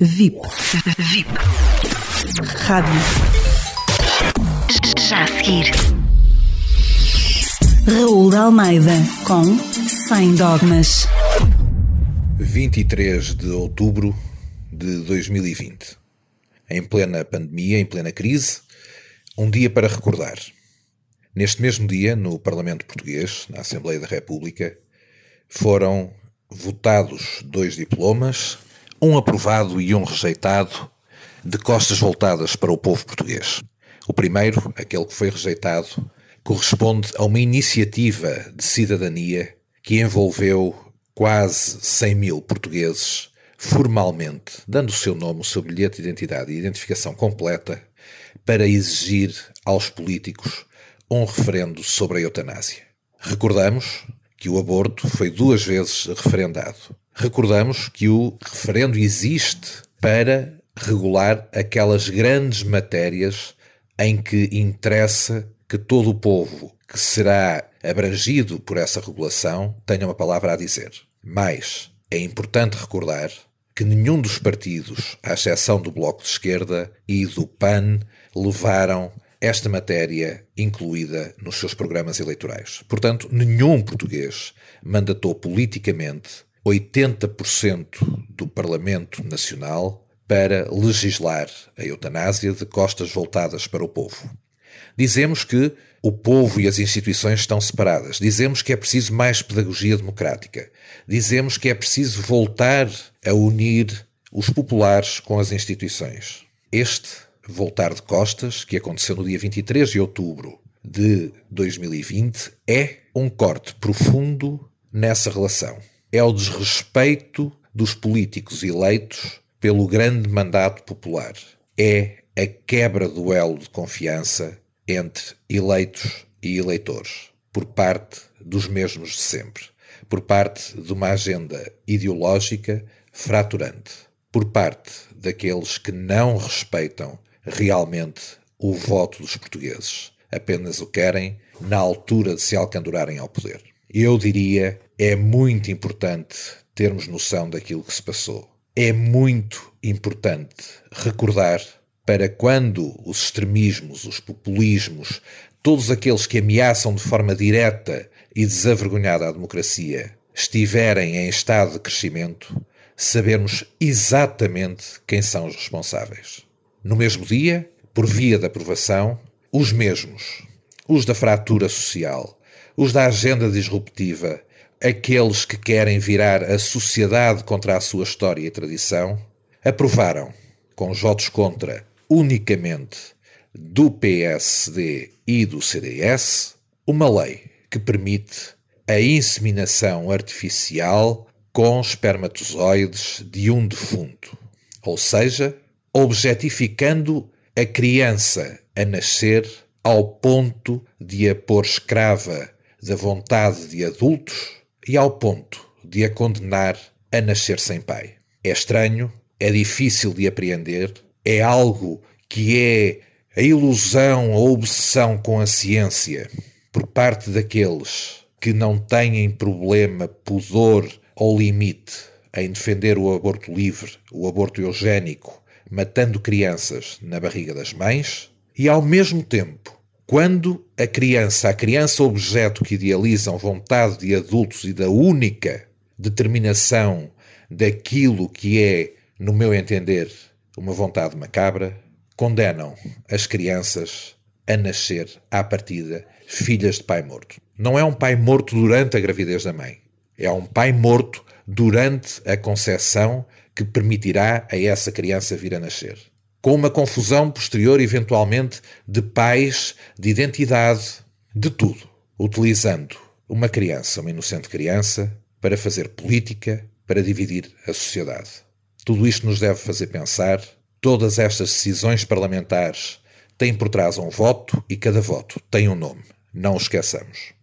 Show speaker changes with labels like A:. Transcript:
A: VIP. VIP. Rádio. Já a seguir. Raul de Almeida com Sem Dogmas.
B: 23 de outubro de 2020. Em plena pandemia, em plena crise, um dia para recordar. Neste mesmo dia, no Parlamento Português, na Assembleia da República, foram votados dois diplomas um aprovado e um rejeitado, de costas voltadas para o povo português. O primeiro, aquele que foi rejeitado, corresponde a uma iniciativa de cidadania que envolveu quase 100 mil portugueses, formalmente, dando o seu nome, o seu bilhete de identidade e identificação completa, para exigir aos políticos um referendo sobre a eutanásia. Recordamos que o aborto foi duas vezes referendado Recordamos que o referendo existe para regular aquelas grandes matérias em que interessa que todo o povo que será abrangido por essa regulação tenha uma palavra a dizer. Mas é importante recordar que nenhum dos partidos, à exceção do Bloco de Esquerda e do PAN, levaram esta matéria incluída nos seus programas eleitorais. Portanto, nenhum português mandatou politicamente 80% do Parlamento Nacional para legislar a eutanásia de costas voltadas para o povo. Dizemos que o povo e as instituições estão separadas. Dizemos que é preciso mais pedagogia democrática. Dizemos que é preciso voltar a unir os populares com as instituições. Este voltar de costas, que aconteceu no dia 23 de outubro de 2020, é um corte profundo nessa relação é o desrespeito dos políticos eleitos pelo grande mandato popular. É a quebra do elo de confiança entre eleitos e eleitores, por parte dos mesmos de sempre, por parte de uma agenda ideológica fraturante, por parte daqueles que não respeitam realmente o voto dos portugueses, apenas o querem na altura de se alcandurarem ao poder. Eu diria é muito importante termos noção daquilo que se passou. É muito importante recordar para quando os extremismos, os populismos, todos aqueles que ameaçam de forma direta e desavergonhada a democracia estiverem em estado de crescimento, sabermos exatamente quem são os responsáveis. No mesmo dia, por via da aprovação, os mesmos, os da fratura social, os da agenda disruptiva aqueles que querem virar a sociedade contra a sua história e tradição, aprovaram, com os votos contra unicamente do PSD e do CDS, uma lei que permite a inseminação artificial com espermatozoides de um defunto, ou seja, objetificando a criança a nascer ao ponto de a pôr escrava da vontade de adultos e ao ponto de a condenar a nascer sem pai. É estranho, é difícil de apreender, é algo que é a ilusão, a obsessão com a ciência por parte daqueles que não têm problema, pudor ou limite em defender o aborto livre, o aborto eugénico, matando crianças na barriga das mães, e ao mesmo tempo quando a criança, a criança objeto que idealizam vontade de adultos e da única determinação daquilo que é, no meu entender, uma vontade macabra, condenam as crianças a nascer à partida filhas de pai morto. Não é um pai morto durante a gravidez da mãe. É um pai morto durante a concepção que permitirá a essa criança vir a nascer com uma confusão posterior, eventualmente, de pais, de identidade, de tudo, utilizando uma criança, uma inocente criança, para fazer política, para dividir a sociedade. Tudo isto nos deve fazer pensar. Todas estas decisões parlamentares têm por trás um voto e cada voto tem um nome. Não o esqueçamos.